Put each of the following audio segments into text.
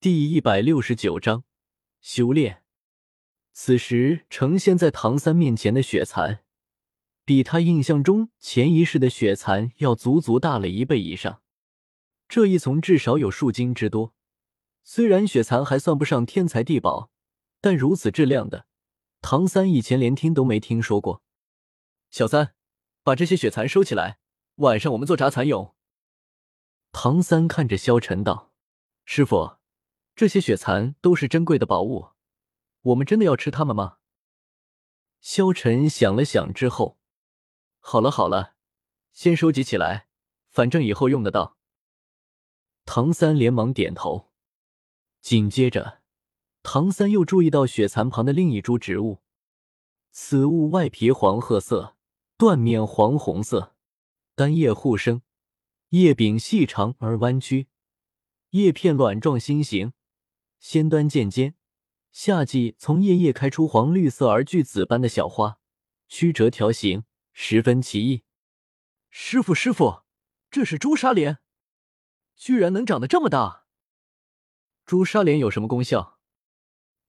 第一百六十九章修炼。此时呈现在唐三面前的雪蚕，比他印象中前一世的雪蚕要足足大了一倍以上。这一丛至少有数斤之多。虽然雪蚕还算不上天才地宝，但如此质量的，唐三以前连听都没听说过。小三，把这些雪蚕收起来，晚上我们做炸蚕蛹。唐三看着萧晨道：“师傅。”这些血蚕都是珍贵的宝物，我们真的要吃它们吗？萧晨想了想之后，好了好了，先收集起来，反正以后用得到。唐三连忙点头。紧接着，唐三又注意到雪蚕旁的另一株植物，此物外皮黄褐色，断面黄红色，单叶互生，叶柄细长而弯曲，叶片卵状心形。仙端渐尖，夏季从叶叶开出黄绿色而巨紫般的小花，曲折条形，十分奇异。师傅，师傅，这是朱砂莲，居然能长得这么大！朱砂莲有什么功效？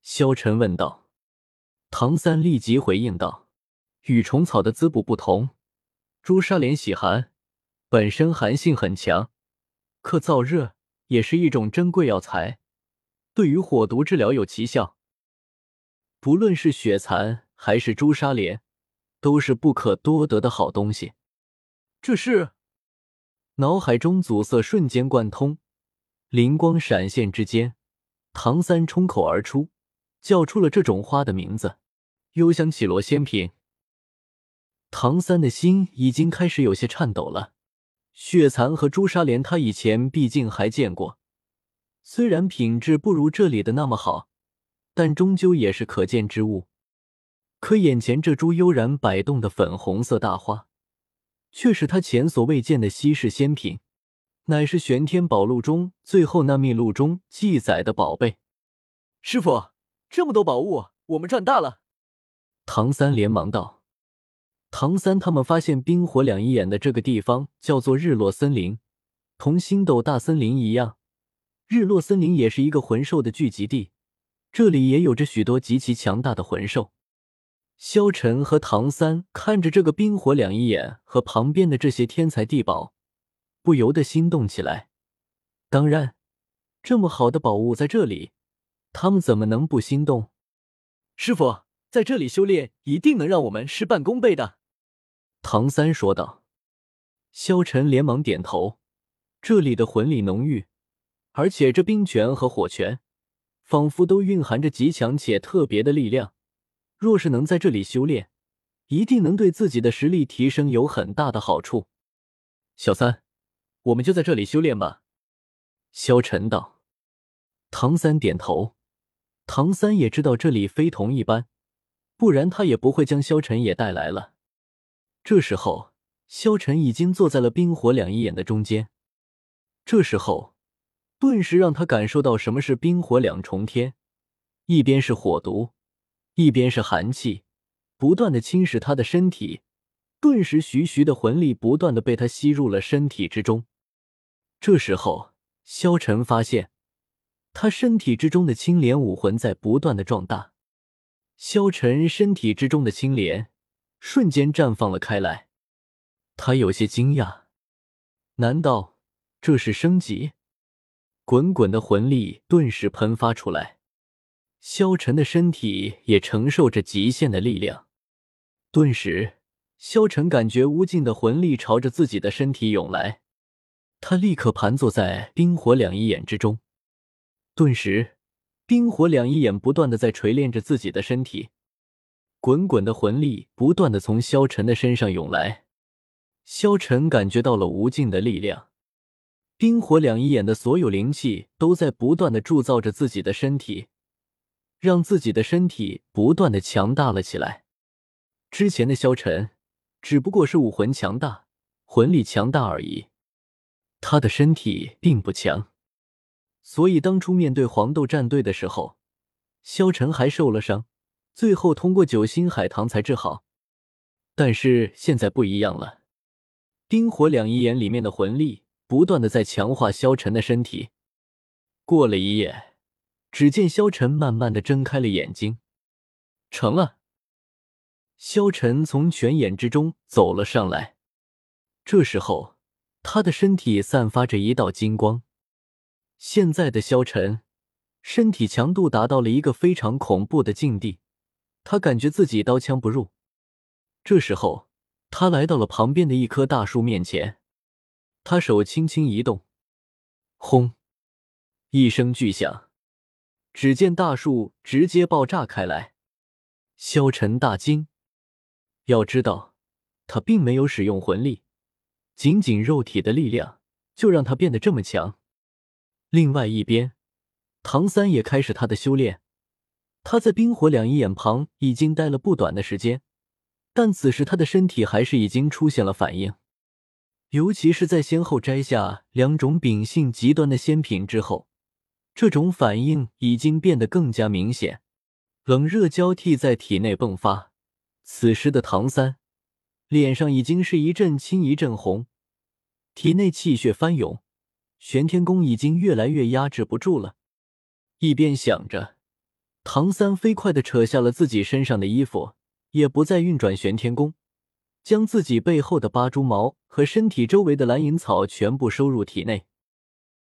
萧晨问道。唐三立即回应道：“与虫草的滋补不同，朱砂莲喜寒，本身寒性很强，克燥热，也是一种珍贵药材。”对于火毒治疗有奇效，不论是血蚕还是朱砂莲，都是不可多得的好东西。这是脑海中阻塞瞬间贯通，灵光闪现之间，唐三冲口而出，叫出了这种花的名字——幽香绮罗仙品。唐三的心已经开始有些颤抖了。血蚕和朱砂莲，他以前毕竟还见过。虽然品质不如这里的那么好，但终究也是可见之物。可眼前这株悠然摆动的粉红色大花，却是他前所未见的稀世仙品，乃是玄天宝录中最后那秘录中记载的宝贝。师傅，这么多宝物，我们赚大了！唐三连忙道。唐三他们发现冰火两仪眼的这个地方叫做日落森林，同星斗大森林一样。日落森林也是一个魂兽的聚集地，这里也有着许多极其强大的魂兽。萧晨和唐三看着这个冰火两仪眼和旁边的这些天才地宝，不由得心动起来。当然，这么好的宝物在这里，他们怎么能不心动？师傅在这里修炼，一定能让我们事半功倍的。唐三说道。萧晨连忙点头，这里的魂力浓郁。而且这冰泉和火泉，仿佛都蕴含着极强且特别的力量。若是能在这里修炼，一定能对自己的实力提升有很大的好处。小三，我们就在这里修炼吧。”萧晨道。唐三点头。唐三也知道这里非同一般，不然他也不会将萧晨也带来了。这时候，萧晨已经坐在了冰火两仪眼的中间。这时候。顿时让他感受到什么是冰火两重天，一边是火毒，一边是寒气，不断的侵蚀他的身体。顿时，徐徐的魂力不断的被他吸入了身体之中。这时候，萧晨发现他身体之中的青莲武魂在不断的壮大。萧晨身体之中的青莲瞬间绽放了开来，他有些惊讶，难道这是升级？滚滚的魂力顿时喷发出来，萧晨的身体也承受着极限的力量。顿时，萧晨感觉无尽的魂力朝着自己的身体涌来，他立刻盘坐在冰火两仪眼之中。顿时，冰火两仪眼不断的在锤炼着自己的身体，滚滚的魂力不断的从萧晨的身上涌来，萧晨感觉到了无尽的力量。冰火两仪眼的所有灵气都在不断的铸造着自己的身体，让自己的身体不断的强大了起来。之前的萧晨只不过是武魂强大、魂力强大而已，他的身体并不强。所以当初面对黄豆战队的时候，萧晨还受了伤，最后通过九星海棠才治好。但是现在不一样了，冰火两仪眼里面的魂力。不断的在强化萧晨的身体。过了一夜，只见萧晨慢慢的睁开了眼睛，成了。萧晨从泉眼之中走了上来，这时候他的身体散发着一道金光。现在的萧晨身体强度达到了一个非常恐怖的境地，他感觉自己刀枪不入。这时候，他来到了旁边的一棵大树面前，他手轻轻一动，轰！一声巨响，只见大树直接爆炸开来。萧晨大惊。要知道，他并没有使用魂力，仅仅肉体的力量就让他变得这么强。另外一边，唐三也开始他的修炼。他在冰火两仪眼旁已经待了不短的时间，但此时他的身体还是已经出现了反应，尤其是在先后摘下两种秉性极端的仙品之后，这种反应已经变得更加明显，冷热交替在体内迸发。此时的唐三脸上已经是一阵青一阵红，体内气血翻涌，玄天功已经越来越压制不住了。一边想着，唐三飞快的扯下了自己身上的衣服，也不再运转玄天功，将自己背后的八蛛毛和身体周围的蓝银草全部收入体内。